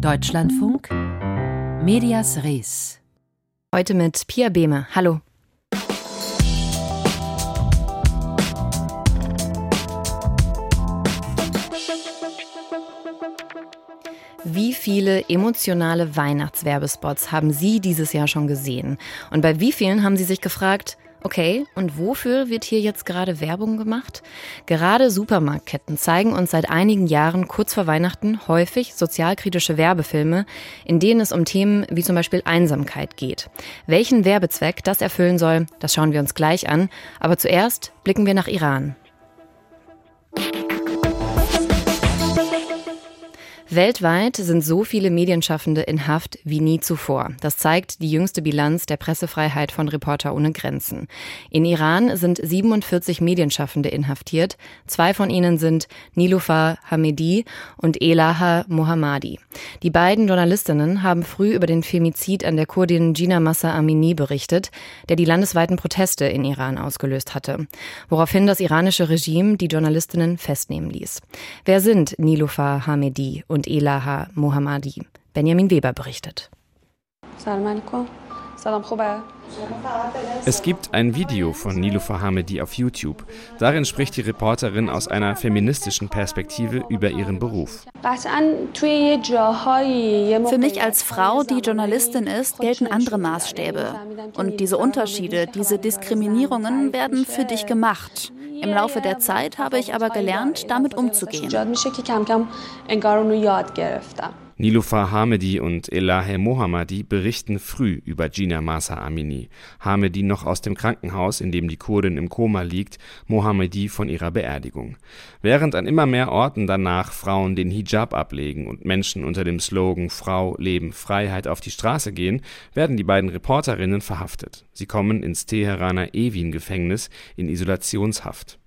Deutschlandfunk Medias Res. Heute mit Pia Behme. Hallo. Wie viele emotionale Weihnachtswerbespots haben Sie dieses Jahr schon gesehen? Und bei wie vielen haben Sie sich gefragt, Okay, und wofür wird hier jetzt gerade Werbung gemacht? Gerade Supermarktketten zeigen uns seit einigen Jahren kurz vor Weihnachten häufig sozialkritische Werbefilme, in denen es um Themen wie zum Beispiel Einsamkeit geht. Welchen Werbezweck das erfüllen soll, das schauen wir uns gleich an. Aber zuerst blicken wir nach Iran. Weltweit sind so viele Medienschaffende in Haft wie nie zuvor. Das zeigt die jüngste Bilanz der Pressefreiheit von Reporter ohne Grenzen. In Iran sind 47 Medienschaffende inhaftiert. Zwei von ihnen sind Nilufar Hamedi und Elaha Mohammadi. Die beiden Journalistinnen haben früh über den Femizid an der Kurdin Gina Massa Amini berichtet, der die landesweiten Proteste in Iran ausgelöst hatte. Woraufhin das iranische Regime die Journalistinnen festnehmen ließ. Wer sind Nilufar Hamedi und Elaha Mohammadi. Benjamin Weber berichtet. Es gibt ein Video von Niloufer Hamedi auf YouTube. Darin spricht die Reporterin aus einer feministischen Perspektive über ihren Beruf. Für mich als Frau, die Journalistin ist, gelten andere Maßstäbe. Und diese Unterschiede, diese Diskriminierungen werden für dich gemacht. Im Laufe der Zeit habe ich aber gelernt, damit umzugehen. Nilufar Hamedi und Elahe Mohammadi berichten früh über Gina Masa Amini. Hamedi noch aus dem Krankenhaus, in dem die Kurdin im Koma liegt, Mohammedi von ihrer Beerdigung. Während an immer mehr Orten danach Frauen den Hijab ablegen und Menschen unter dem Slogan Frau, Leben, Freiheit auf die Straße gehen, werden die beiden Reporterinnen verhaftet. Sie kommen ins Teheraner Evin-Gefängnis in Isolationshaft.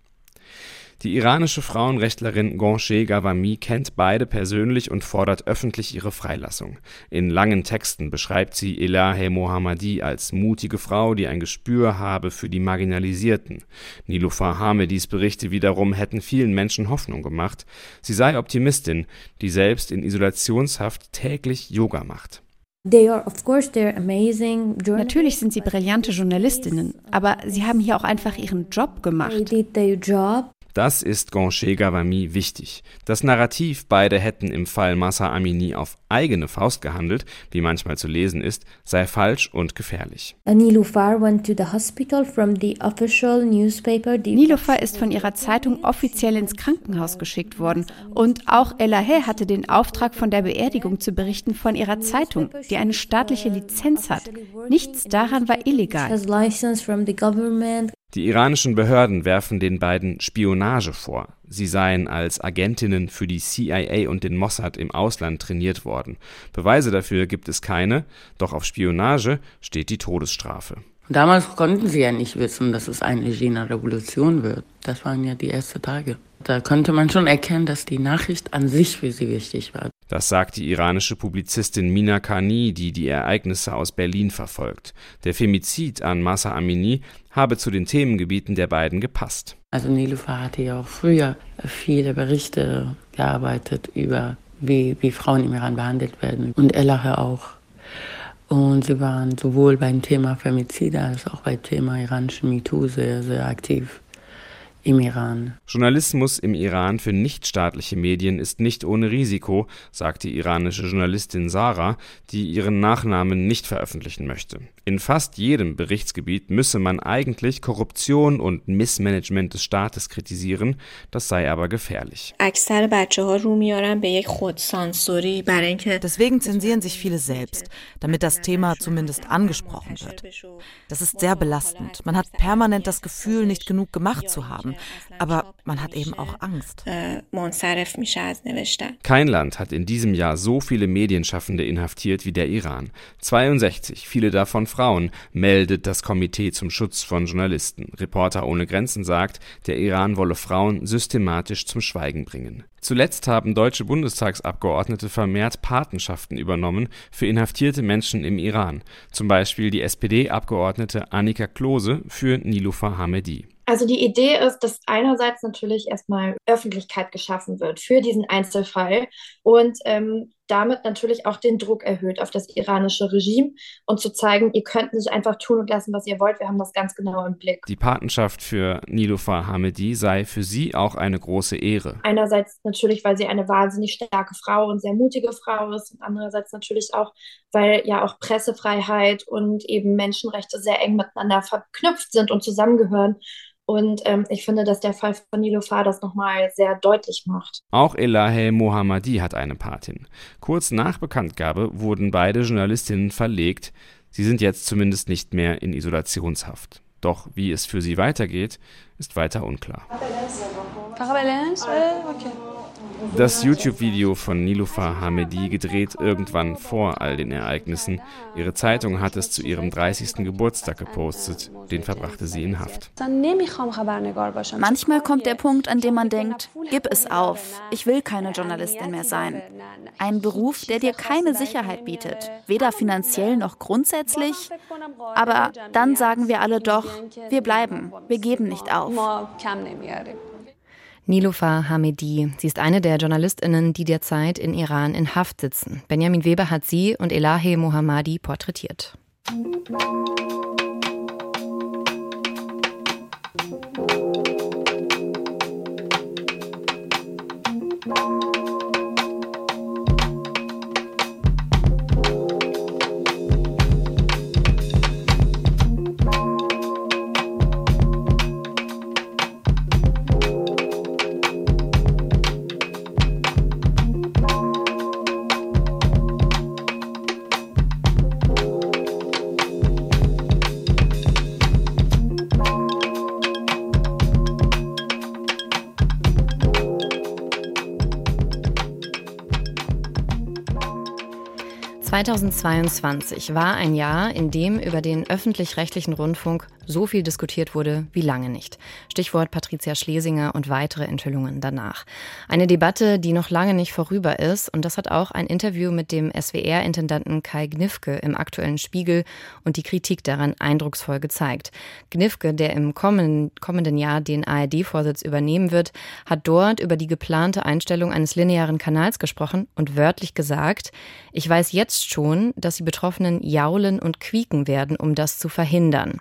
Die iranische Frauenrechtlerin Gonche Gawami kennt beide persönlich und fordert öffentlich ihre Freilassung. In langen Texten beschreibt sie Elahe Mohammadi als mutige Frau, die ein Gespür habe für die Marginalisierten. Nilufar Hamedis Berichte wiederum hätten vielen Menschen Hoffnung gemacht. Sie sei Optimistin, die selbst in Isolationshaft täglich Yoga macht. Natürlich sind sie brillante Journalistinnen, aber sie haben hier auch einfach ihren Job gemacht. Das ist Gonche Gawami wichtig. Das Narrativ, beide hätten im Fall Massa Amini auf eigene Faust gehandelt, wie manchmal zu lesen ist, sei falsch und gefährlich. Nilufar ist von ihrer Zeitung offiziell ins Krankenhaus geschickt worden und auch Elahe hatte den Auftrag, von der Beerdigung zu berichten von ihrer Zeitung, die eine staatliche Lizenz hat. Nichts daran war illegal. Die iranischen Behörden werfen den beiden Spionage vor. Sie seien als Agentinnen für die CIA und den Mossad im Ausland trainiert worden. Beweise dafür gibt es keine, doch auf Spionage steht die Todesstrafe. Damals konnten sie ja nicht wissen, dass es eine China-Revolution wird. Das waren ja die ersten Tage. Da konnte man schon erkennen, dass die Nachricht an sich für sie wichtig war. Das sagt die iranische Publizistin Mina Khani, die die Ereignisse aus Berlin verfolgt. Der Femizid an Masa Amini habe zu den Themengebieten der beiden gepasst. Also Nilufer hatte ja auch früher viele Berichte gearbeitet über, wie, wie Frauen im Iran behandelt werden. Und Elahe auch. Und sie waren sowohl beim Thema Femizide als auch beim Thema iranischen MeToo sehr, sehr aktiv im Iran. Journalismus im Iran für nichtstaatliche Medien ist nicht ohne Risiko, sagt die iranische Journalistin Sarah, die ihren Nachnamen nicht veröffentlichen möchte. In fast jedem Berichtsgebiet müsse man eigentlich Korruption und Missmanagement des Staates kritisieren, das sei aber gefährlich. Deswegen zensieren sich viele selbst, damit das Thema zumindest angesprochen wird. Das ist sehr belastend. Man hat permanent das Gefühl, nicht genug gemacht zu haben, aber man hat eben auch Angst. Kein Land hat in diesem Jahr so viele Medienschaffende inhaftiert wie der Iran. 62, viele davon Frauen, meldet das Komitee zum Schutz von Journalisten. Reporter ohne Grenzen sagt, der Iran wolle Frauen systematisch zum Schweigen bringen. Zuletzt haben deutsche Bundestagsabgeordnete vermehrt Patenschaften übernommen für inhaftierte Menschen im Iran. Zum Beispiel die SPD-Abgeordnete Annika Klose für Nilufar Hamedi. Also die Idee ist, dass einerseits natürlich erstmal Öffentlichkeit geschaffen wird für diesen Einzelfall und ähm, damit natürlich auch den Druck erhöht auf das iranische Regime und zu zeigen, ihr könnt nicht einfach tun und lassen, was ihr wollt, wir haben das ganz genau im Blick. Die Patenschaft für Niloufar Hamedi sei für sie auch eine große Ehre. Einerseits natürlich, weil sie eine wahnsinnig starke Frau und sehr mutige Frau ist und andererseits natürlich auch, weil ja auch Pressefreiheit und eben Menschenrechte sehr eng miteinander verknüpft sind und zusammengehören. Und ähm, ich finde, dass der Fall von Nilofar das nochmal sehr deutlich macht. Auch Elahe Mohammadi hat eine Patin. Kurz nach Bekanntgabe wurden beide Journalistinnen verlegt. Sie sind jetzt zumindest nicht mehr in Isolationshaft. Doch wie es für sie weitergeht, ist weiter unklar. Das YouTube-Video von Niloufer Hamedi gedreht irgendwann vor all den Ereignissen. Ihre Zeitung hat es zu ihrem 30. Geburtstag gepostet. Den verbrachte sie in Haft. Manchmal kommt der Punkt, an dem man denkt, gib es auf, ich will keine Journalistin mehr sein. Ein Beruf, der dir keine Sicherheit bietet, weder finanziell noch grundsätzlich. Aber dann sagen wir alle doch, wir bleiben, wir geben nicht auf. Niloufar Hamedi. Sie ist eine der JournalistInnen, die derzeit in Iran in Haft sitzen. Benjamin Weber hat sie und Elahe Mohammadi porträtiert. Musik 2022 war ein Jahr, in dem über den öffentlich-rechtlichen Rundfunk so viel diskutiert wurde wie lange nicht. Stichwort Patricia Schlesinger und weitere Enthüllungen danach. Eine Debatte, die noch lange nicht vorüber ist und das hat auch ein Interview mit dem SWR-Intendanten Kai Gnifke im aktuellen Spiegel und die Kritik daran eindrucksvoll gezeigt. Gnifke, der im kommenden, kommenden Jahr den ARD-Vorsitz übernehmen wird, hat dort über die geplante Einstellung eines linearen Kanals gesprochen und wörtlich gesagt, ich weiß jetzt schon, dass die Betroffenen jaulen und quieken werden, um das zu verhindern.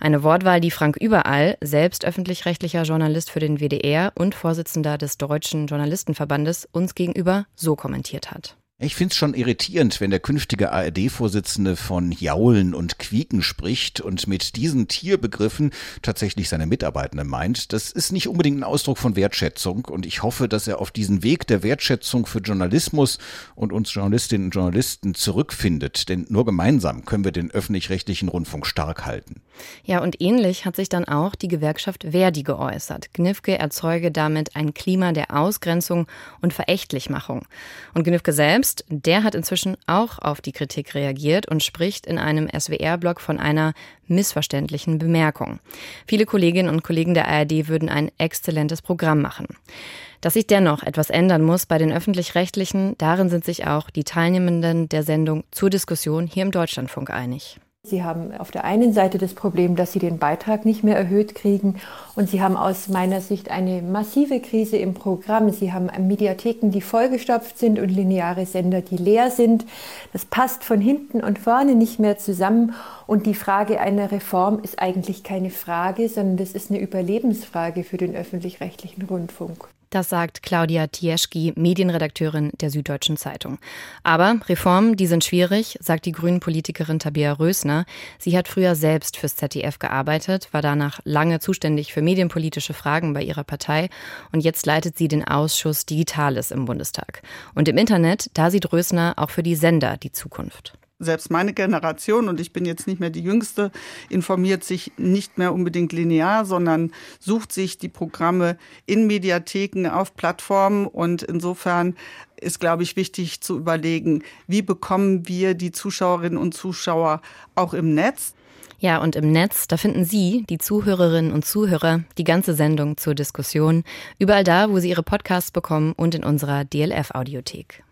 Eine Wortwahl, die Frank Überall, selbst öffentlich-rechtlicher Journalist für den WDR und Vorsitzender des Deutschen Journalistenverbandes, uns gegenüber so kommentiert hat. Ich finde es schon irritierend, wenn der künftige ARD-Vorsitzende von Jaulen und Quieken spricht und mit diesen Tierbegriffen tatsächlich seine Mitarbeitenden meint. Das ist nicht unbedingt ein Ausdruck von Wertschätzung und ich hoffe, dass er auf diesen Weg der Wertschätzung für Journalismus und uns Journalistinnen und Journalisten zurückfindet, denn nur gemeinsam können wir den öffentlich-rechtlichen Rundfunk stark halten. Ja, und ähnlich hat sich dann auch die Gewerkschaft Verdi geäußert. Gnifke erzeuge damit ein Klima der Ausgrenzung und Verächtlichmachung. Und Gnifke selbst selbst, der hat inzwischen auch auf die Kritik reagiert und spricht in einem SWR-Blog von einer missverständlichen Bemerkung. Viele Kolleginnen und Kollegen der ARD würden ein exzellentes Programm machen. Dass sich dennoch etwas ändern muss bei den öffentlich-rechtlichen, darin sind sich auch die Teilnehmenden der Sendung zur Diskussion hier im Deutschlandfunk einig. Sie haben auf der einen Seite das Problem, dass Sie den Beitrag nicht mehr erhöht kriegen und Sie haben aus meiner Sicht eine massive Krise im Programm. Sie haben Mediatheken, die vollgestopft sind und lineare Sender, die leer sind. Das passt von hinten und vorne nicht mehr zusammen und die Frage einer Reform ist eigentlich keine Frage, sondern das ist eine Überlebensfrage für den öffentlich-rechtlichen Rundfunk. Das sagt Claudia Tieschki, Medienredakteurin der Süddeutschen Zeitung. Aber Reformen, die sind schwierig, sagt die Grünen-Politikerin Tabea Rösner. Sie hat früher selbst fürs ZDF gearbeitet, war danach lange zuständig für medienpolitische Fragen bei ihrer Partei und jetzt leitet sie den Ausschuss Digitales im Bundestag. Und im Internet, da sieht Rösner auch für die Sender die Zukunft selbst meine Generation, und ich bin jetzt nicht mehr die Jüngste, informiert sich nicht mehr unbedingt linear, sondern sucht sich die Programme in Mediatheken, auf Plattformen. Und insofern ist, glaube ich, wichtig zu überlegen, wie bekommen wir die Zuschauerinnen und Zuschauer auch im Netz. Ja, und im Netz, da finden Sie, die Zuhörerinnen und Zuhörer, die ganze Sendung zur Diskussion, überall da, wo Sie Ihre Podcasts bekommen und in unserer DLF-Audiothek.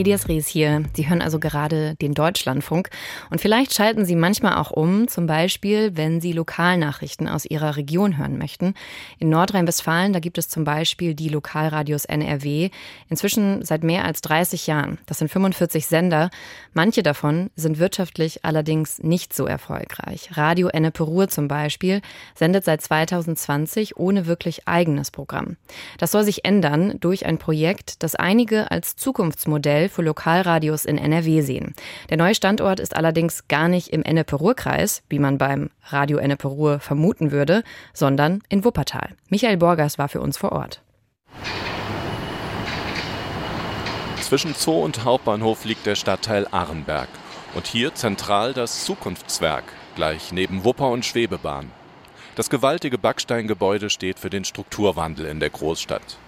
Medias Res hier. Sie hören also gerade den Deutschlandfunk und vielleicht schalten Sie manchmal auch um, zum Beispiel, wenn Sie Lokalnachrichten aus Ihrer Region hören möchten. In Nordrhein-Westfalen, da gibt es zum Beispiel die Lokalradios NRW, inzwischen seit mehr als 30 Jahren. Das sind 45 Sender. Manche davon sind wirtschaftlich allerdings nicht so erfolgreich. Radio Ennepe Ruhr zum Beispiel sendet seit 2020 ohne wirklich eigenes Programm. Das soll sich ändern durch ein Projekt, das einige als Zukunftsmodell Modell für Lokalradios in NRW sehen. Der neue Standort ist allerdings gar nicht im Ennepe-Ruhr-Kreis, wie man beim Radio Ennepe-Ruhr vermuten würde, sondern in Wuppertal. Michael Borgers war für uns vor Ort. Zwischen Zoo und Hauptbahnhof liegt der Stadtteil Arenberg. Und hier zentral das Zukunftswerk, gleich neben Wupper und Schwebebahn. Das gewaltige Backsteingebäude steht für den Strukturwandel in der Großstadt.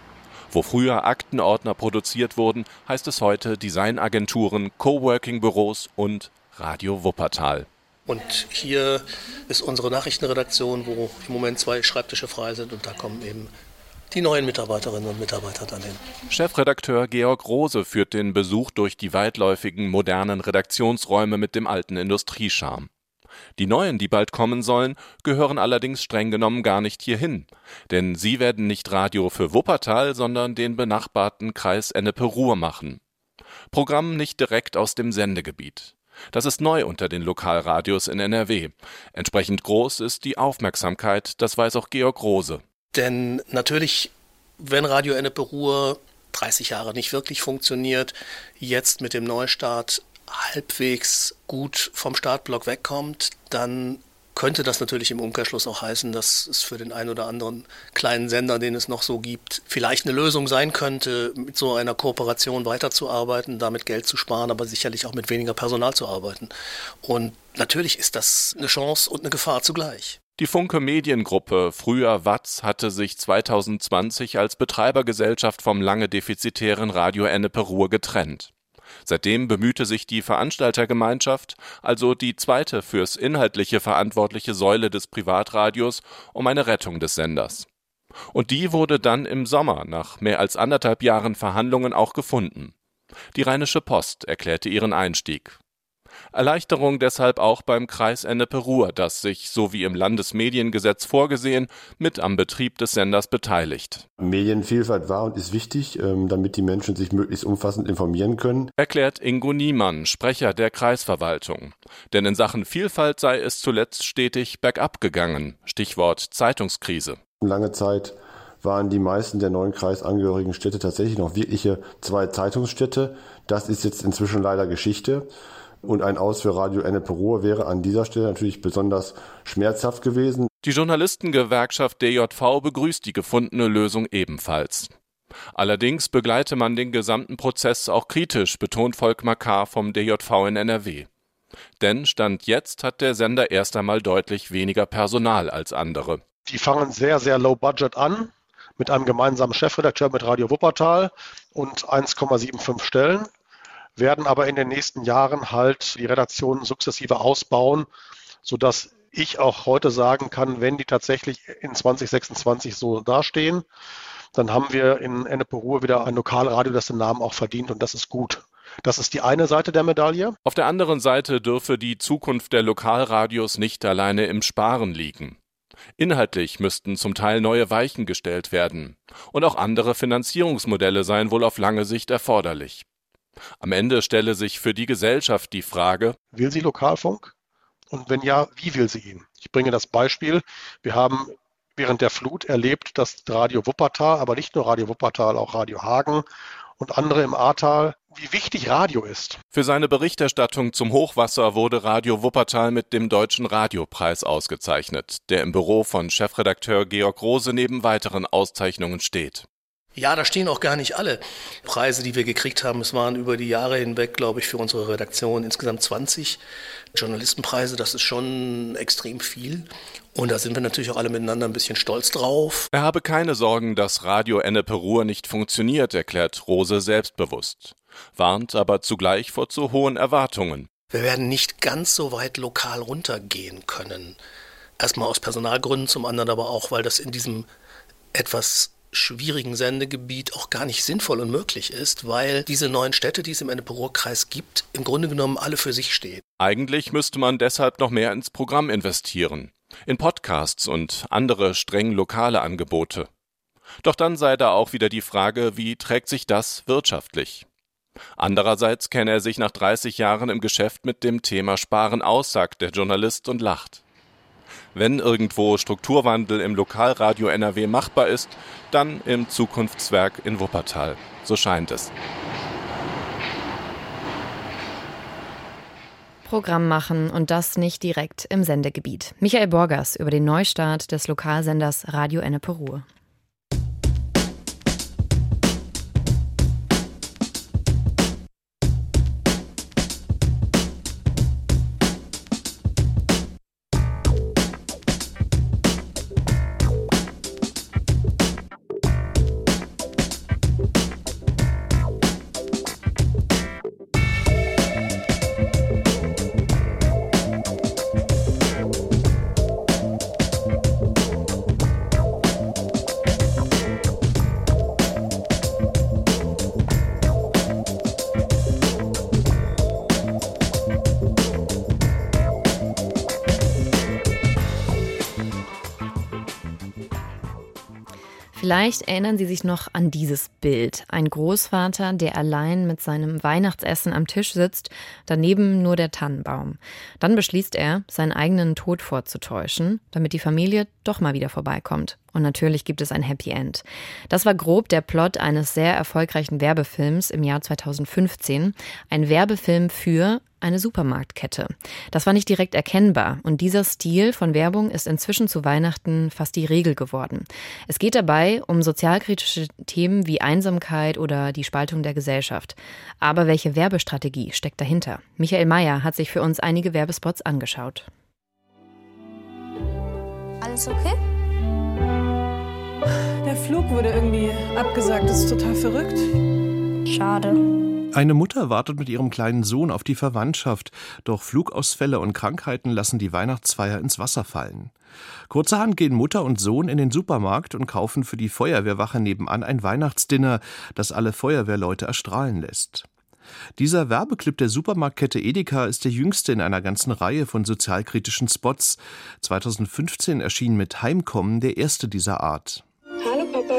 Wo früher Aktenordner produziert wurden, heißt es heute Designagenturen, Coworking-Büros und Radio Wuppertal. Und hier ist unsere Nachrichtenredaktion, wo im Moment zwei Schreibtische frei sind und da kommen eben die neuen Mitarbeiterinnen und Mitarbeiter dann hin. Chefredakteur Georg Rose führt den Besuch durch die weitläufigen modernen Redaktionsräume mit dem alten Industriescharm. Die neuen, die bald kommen sollen, gehören allerdings streng genommen gar nicht hierhin, denn sie werden nicht Radio für Wuppertal, sondern den benachbarten Kreis Ennepe-Ruhr machen. Programm nicht direkt aus dem Sendegebiet. Das ist neu unter den Lokalradios in NRW. Entsprechend groß ist die Aufmerksamkeit, das weiß auch Georg Rose. Denn natürlich, wenn Radio Ennepe Ruhr 30 Jahre nicht wirklich funktioniert, jetzt mit dem Neustart halbwegs gut vom Startblock wegkommt, dann könnte das natürlich im Umkehrschluss auch heißen, dass es für den einen oder anderen kleinen Sender, den es noch so gibt, vielleicht eine Lösung sein könnte, mit so einer Kooperation weiterzuarbeiten, damit Geld zu sparen, aber sicherlich auch mit weniger Personal zu arbeiten. Und natürlich ist das eine Chance und eine Gefahr zugleich. Die Funke Mediengruppe, früher Watz, hatte sich 2020 als Betreibergesellschaft vom lange defizitären Radio Ennepe Ruhr getrennt. Seitdem bemühte sich die Veranstaltergemeinschaft, also die zweite fürs Inhaltliche verantwortliche Säule des Privatradios, um eine Rettung des Senders. Und die wurde dann im Sommer nach mehr als anderthalb Jahren Verhandlungen auch gefunden. Die Rheinische Post erklärte ihren Einstieg. Erleichterung deshalb auch beim Kreis Ennepe-Ruhr, das sich, so wie im Landesmediengesetz vorgesehen, mit am Betrieb des Senders beteiligt. Medienvielfalt war und ist wichtig, ähm, damit die Menschen sich möglichst umfassend informieren können. Erklärt Ingo Niemann, Sprecher der Kreisverwaltung. Denn in Sachen Vielfalt sei es zuletzt stetig bergab gegangen. Stichwort Zeitungskrise. Lange Zeit waren die meisten der neuen kreisangehörigen Städte tatsächlich noch wirkliche zwei Zeitungsstädte. Das ist jetzt inzwischen leider Geschichte. Und ein Aus für Radio Ennepe Ruhr wäre an dieser Stelle natürlich besonders schmerzhaft gewesen. Die Journalistengewerkschaft DJV begrüßt die gefundene Lösung ebenfalls. Allerdings begleite man den gesamten Prozess auch kritisch, betont Volkmar K. vom DJV in NRW. Denn Stand jetzt hat der Sender erst einmal deutlich weniger Personal als andere. Die fangen sehr, sehr low budget an, mit einem gemeinsamen Chefredakteur mit Radio Wuppertal und 1,75 Stellen werden aber in den nächsten Jahren halt die Redaktion sukzessive ausbauen, sodass ich auch heute sagen kann, wenn die tatsächlich in 2026 so dastehen, dann haben wir in Ennepe-Ruhr wieder ein Lokalradio, das den Namen auch verdient und das ist gut. Das ist die eine Seite der Medaille. Auf der anderen Seite dürfe die Zukunft der Lokalradios nicht alleine im Sparen liegen. Inhaltlich müssten zum Teil neue Weichen gestellt werden. Und auch andere Finanzierungsmodelle seien wohl auf lange Sicht erforderlich. Am Ende stelle sich für die Gesellschaft die Frage, will sie Lokalfunk? Und wenn ja, wie will sie ihn? Ich bringe das Beispiel. Wir haben während der Flut erlebt, dass Radio Wuppertal, aber nicht nur Radio Wuppertal, auch Radio Hagen und andere im Ahrtal, wie wichtig Radio ist. Für seine Berichterstattung zum Hochwasser wurde Radio Wuppertal mit dem Deutschen Radiopreis ausgezeichnet, der im Büro von Chefredakteur Georg Rose neben weiteren Auszeichnungen steht. Ja, da stehen auch gar nicht alle Preise, die wir gekriegt haben. Es waren über die Jahre hinweg, glaube ich, für unsere Redaktion insgesamt 20 Journalistenpreise. Das ist schon extrem viel. Und da sind wir natürlich auch alle miteinander ein bisschen stolz drauf. Er habe keine Sorgen, dass Radio Ennepe Ruhr nicht funktioniert, erklärt Rose selbstbewusst. Warnt aber zugleich vor zu hohen Erwartungen. Wir werden nicht ganz so weit lokal runtergehen können. Erstmal aus Personalgründen, zum anderen aber auch, weil das in diesem etwas schwierigen Sendegebiet auch gar nicht sinnvoll und möglich ist, weil diese neuen Städte, die es im Ennepe-Ruhr-Kreis gibt, im Grunde genommen alle für sich stehen. Eigentlich müsste man deshalb noch mehr ins Programm investieren, in Podcasts und andere streng lokale Angebote. Doch dann sei da auch wieder die Frage, wie trägt sich das wirtschaftlich? Andererseits kenne er sich nach 30 Jahren im Geschäft mit dem Thema Sparen aus, sagt der Journalist und lacht. Wenn irgendwo Strukturwandel im Lokalradio NRW machbar ist, dann im Zukunftswerk in Wuppertal. So scheint es. Programm machen und das nicht direkt im Sendegebiet. Michael Borgers über den Neustart des Lokalsenders Radio Ennepe Ruhr. Vielleicht erinnern Sie sich noch an dieses Bild. Ein Großvater, der allein mit seinem Weihnachtsessen am Tisch sitzt, daneben nur der Tannenbaum. Dann beschließt er, seinen eigenen Tod vorzutäuschen, damit die Familie doch mal wieder vorbeikommt. Und natürlich gibt es ein Happy End. Das war grob der Plot eines sehr erfolgreichen Werbefilms im Jahr 2015. Ein Werbefilm für eine Supermarktkette. Das war nicht direkt erkennbar und dieser Stil von Werbung ist inzwischen zu Weihnachten fast die Regel geworden. Es geht dabei um sozialkritische Themen wie Einsamkeit oder die Spaltung der Gesellschaft. Aber welche Werbestrategie steckt dahinter? Michael Mayer hat sich für uns einige Werbespots angeschaut. Alles okay? Der Flug wurde irgendwie abgesagt. Das ist total verrückt. Schade. Eine Mutter wartet mit ihrem kleinen Sohn auf die Verwandtschaft, doch Flugausfälle und Krankheiten lassen die Weihnachtsfeier ins Wasser fallen. Kurzerhand gehen Mutter und Sohn in den Supermarkt und kaufen für die Feuerwehrwache nebenan ein Weihnachtsdinner, das alle Feuerwehrleute erstrahlen lässt. Dieser Werbeclip der Supermarktkette Edeka ist der jüngste in einer ganzen Reihe von sozialkritischen Spots. 2015 erschien mit Heimkommen der erste dieser Art.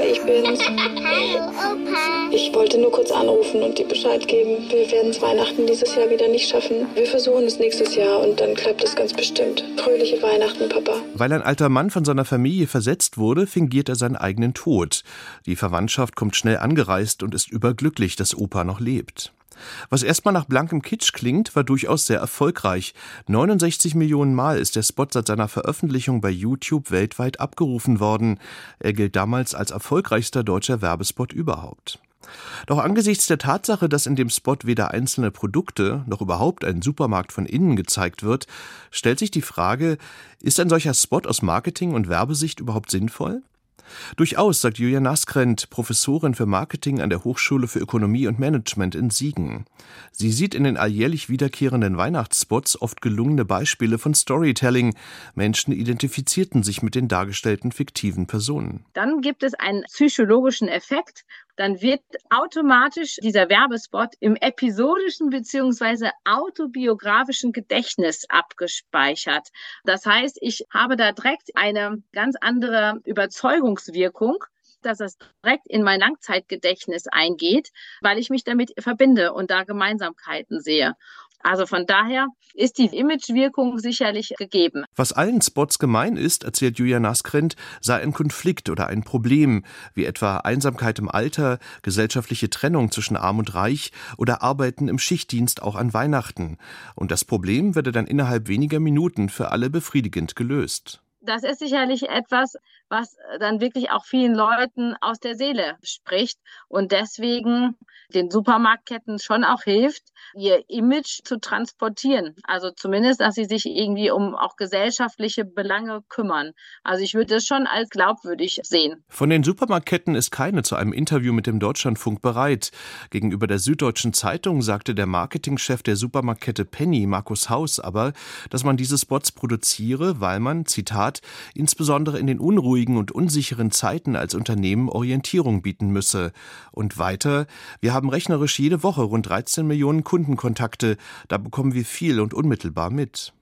Ich bin's. Hallo Opa. Ich wollte nur kurz anrufen und dir Bescheid geben. Wir werden es Weihnachten dieses Jahr wieder nicht schaffen. Wir versuchen es nächstes Jahr und dann klappt es ganz bestimmt. Fröhliche Weihnachten, Papa. Weil ein alter Mann von seiner Familie versetzt wurde, fingiert er seinen eigenen Tod. Die Verwandtschaft kommt schnell angereist und ist überglücklich, dass Opa noch lebt. Was erstmal nach blankem Kitsch klingt, war durchaus sehr erfolgreich. 69 Millionen Mal ist der Spot seit seiner Veröffentlichung bei YouTube weltweit abgerufen worden. Er gilt damals als erfolgreichster deutscher Werbespot überhaupt. Doch angesichts der Tatsache, dass in dem Spot weder einzelne Produkte noch überhaupt ein Supermarkt von innen gezeigt wird, stellt sich die Frage, ist ein solcher Spot aus Marketing- und Werbesicht überhaupt sinnvoll? Durchaus, sagt Julia Naskrent, Professorin für Marketing an der Hochschule für Ökonomie und Management in Siegen. Sie sieht in den alljährlich wiederkehrenden Weihnachtsspots oft gelungene Beispiele von Storytelling. Menschen identifizierten sich mit den dargestellten fiktiven Personen. Dann gibt es einen psychologischen Effekt dann wird automatisch dieser Werbespot im episodischen beziehungsweise autobiografischen Gedächtnis abgespeichert. Das heißt, ich habe da direkt eine ganz andere Überzeugungswirkung dass das direkt in mein Langzeitgedächtnis eingeht, weil ich mich damit verbinde und da Gemeinsamkeiten sehe. Also von daher ist die Imagewirkung sicherlich gegeben. Was allen Spots gemein ist, erzählt Julia Naskrent, sei ein Konflikt oder ein Problem, wie etwa Einsamkeit im Alter, gesellschaftliche Trennung zwischen Arm und Reich oder Arbeiten im Schichtdienst auch an Weihnachten. Und das Problem werde dann innerhalb weniger Minuten für alle befriedigend gelöst das ist sicherlich etwas, was dann wirklich auch vielen Leuten aus der Seele spricht und deswegen den Supermarktketten schon auch hilft, ihr Image zu transportieren. Also zumindest, dass sie sich irgendwie um auch gesellschaftliche Belange kümmern. Also ich würde es schon als glaubwürdig sehen. Von den Supermarktketten ist keine zu einem Interview mit dem Deutschlandfunk bereit. Gegenüber der Süddeutschen Zeitung sagte der Marketingchef der Supermarktkette Penny, Markus Haus, aber, dass man diese Spots produziere, weil man, Zitat, Staat insbesondere in den unruhigen und unsicheren Zeiten als Unternehmen Orientierung bieten müsse. Und weiter, wir haben rechnerisch jede Woche rund 13 Millionen Kundenkontakte, da bekommen wir viel und unmittelbar mit.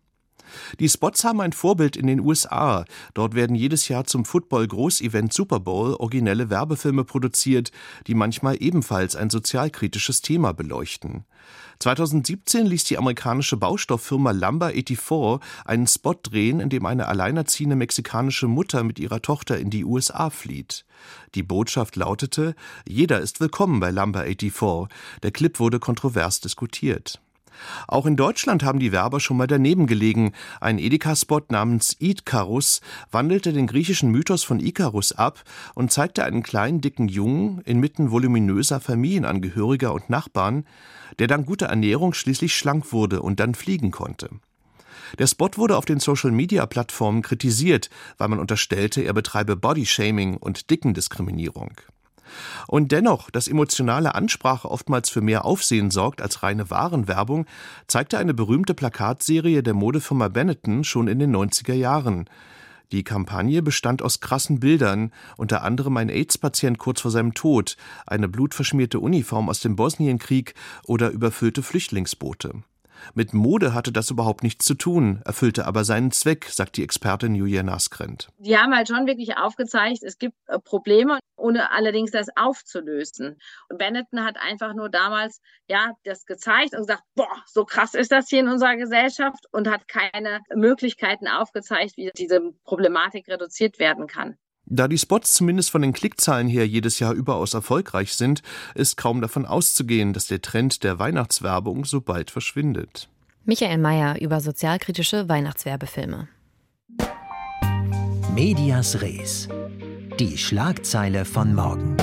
Die Spots haben ein Vorbild in den USA. Dort werden jedes Jahr zum Football-Großevent Super Bowl originelle Werbefilme produziert, die manchmal ebenfalls ein sozialkritisches Thema beleuchten. 2017 ließ die amerikanische Baustofffirma Lumber 84 einen Spot drehen, in dem eine alleinerziehende mexikanische Mutter mit ihrer Tochter in die USA flieht. Die Botschaft lautete, jeder ist willkommen bei Lumber 84. Der Clip wurde kontrovers diskutiert. Auch in Deutschland haben die Werber schon mal daneben gelegen. Ein Edeka-Spot namens Idkarus wandelte den griechischen Mythos von Ikarus ab und zeigte einen kleinen, dicken Jungen inmitten voluminöser Familienangehöriger und Nachbarn, der dank guter Ernährung schließlich schlank wurde und dann fliegen konnte. Der Spot wurde auf den Social-Media-Plattformen kritisiert, weil man unterstellte, er betreibe Bodyshaming und Dickendiskriminierung. Und dennoch, dass emotionale Ansprache oftmals für mehr Aufsehen sorgt als reine Warenwerbung, zeigte eine berühmte Plakatserie der Modefirma Benetton schon in den 90er Jahren. Die Kampagne bestand aus krassen Bildern, unter anderem ein AIDS-Patient kurz vor seinem Tod, eine blutverschmierte Uniform aus dem Bosnienkrieg oder überfüllte Flüchtlingsboote. Mit Mode hatte das überhaupt nichts zu tun, erfüllte aber seinen Zweck, sagt die Expertin Julia Naskrent. Die haben halt schon wirklich aufgezeigt, es gibt äh, Probleme, ohne allerdings das aufzulösen. Und Benetton hat einfach nur damals ja das gezeigt und gesagt, boah, so krass ist das hier in unserer Gesellschaft und hat keine Möglichkeiten aufgezeigt, wie diese Problematik reduziert werden kann. Da die Spots zumindest von den Klickzahlen her jedes Jahr überaus erfolgreich sind, ist kaum davon auszugehen, dass der Trend der Weihnachtswerbung so bald verschwindet. Michael Mayer über sozialkritische Weihnachtswerbefilme. Medias Res. Die Schlagzeile von morgen.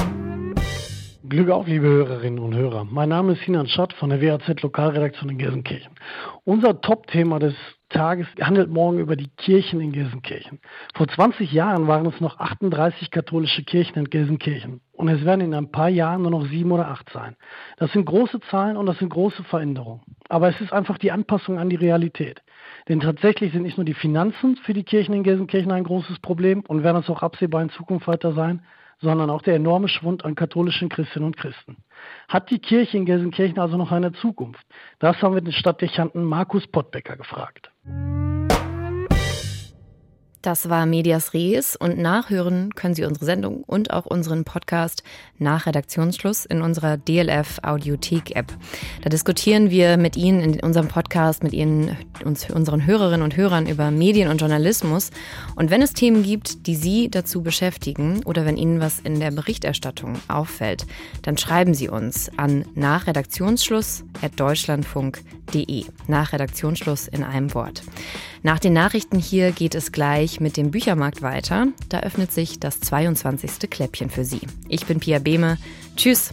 Glück auf, liebe Hörerinnen und Hörer. Mein Name ist Sinan Schott von der WAZ Lokalredaktion in Gelsenkirchen. Unser Top-Thema des Tages handelt morgen über die Kirchen in Gelsenkirchen. Vor 20 Jahren waren es noch 38 katholische Kirchen in Gelsenkirchen. Und es werden in ein paar Jahren nur noch sieben oder acht sein. Das sind große Zahlen und das sind große Veränderungen. Aber es ist einfach die Anpassung an die Realität. Denn tatsächlich sind nicht nur die Finanzen für die Kirchen in Gelsenkirchen ein großes Problem und werden es auch absehbar in Zukunft weiter sein, sondern auch der enorme Schwund an katholischen Christinnen und Christen. Hat die Kirche in Gelsenkirchen also noch eine Zukunft? Das haben wir den Stadtdechanten Markus Pottbecker gefragt. Das war Medias Res und nachhören können Sie unsere Sendung und auch unseren Podcast nach Redaktionsschluss in unserer DLF Audiothek App. Da diskutieren wir mit Ihnen in unserem Podcast, mit Ihnen, uns, unseren Hörerinnen und Hörern über Medien und Journalismus. Und wenn es Themen gibt, die Sie dazu beschäftigen oder wenn Ihnen was in der Berichterstattung auffällt, dann schreiben Sie uns an nachredaktionsschluss.deutschlandfunk.de. Nach Redaktionsschluss in einem Wort. Nach den Nachrichten hier geht es gleich mit dem Büchermarkt weiter. Da öffnet sich das 22. Kläppchen für Sie. Ich bin Pia Behme. Tschüss.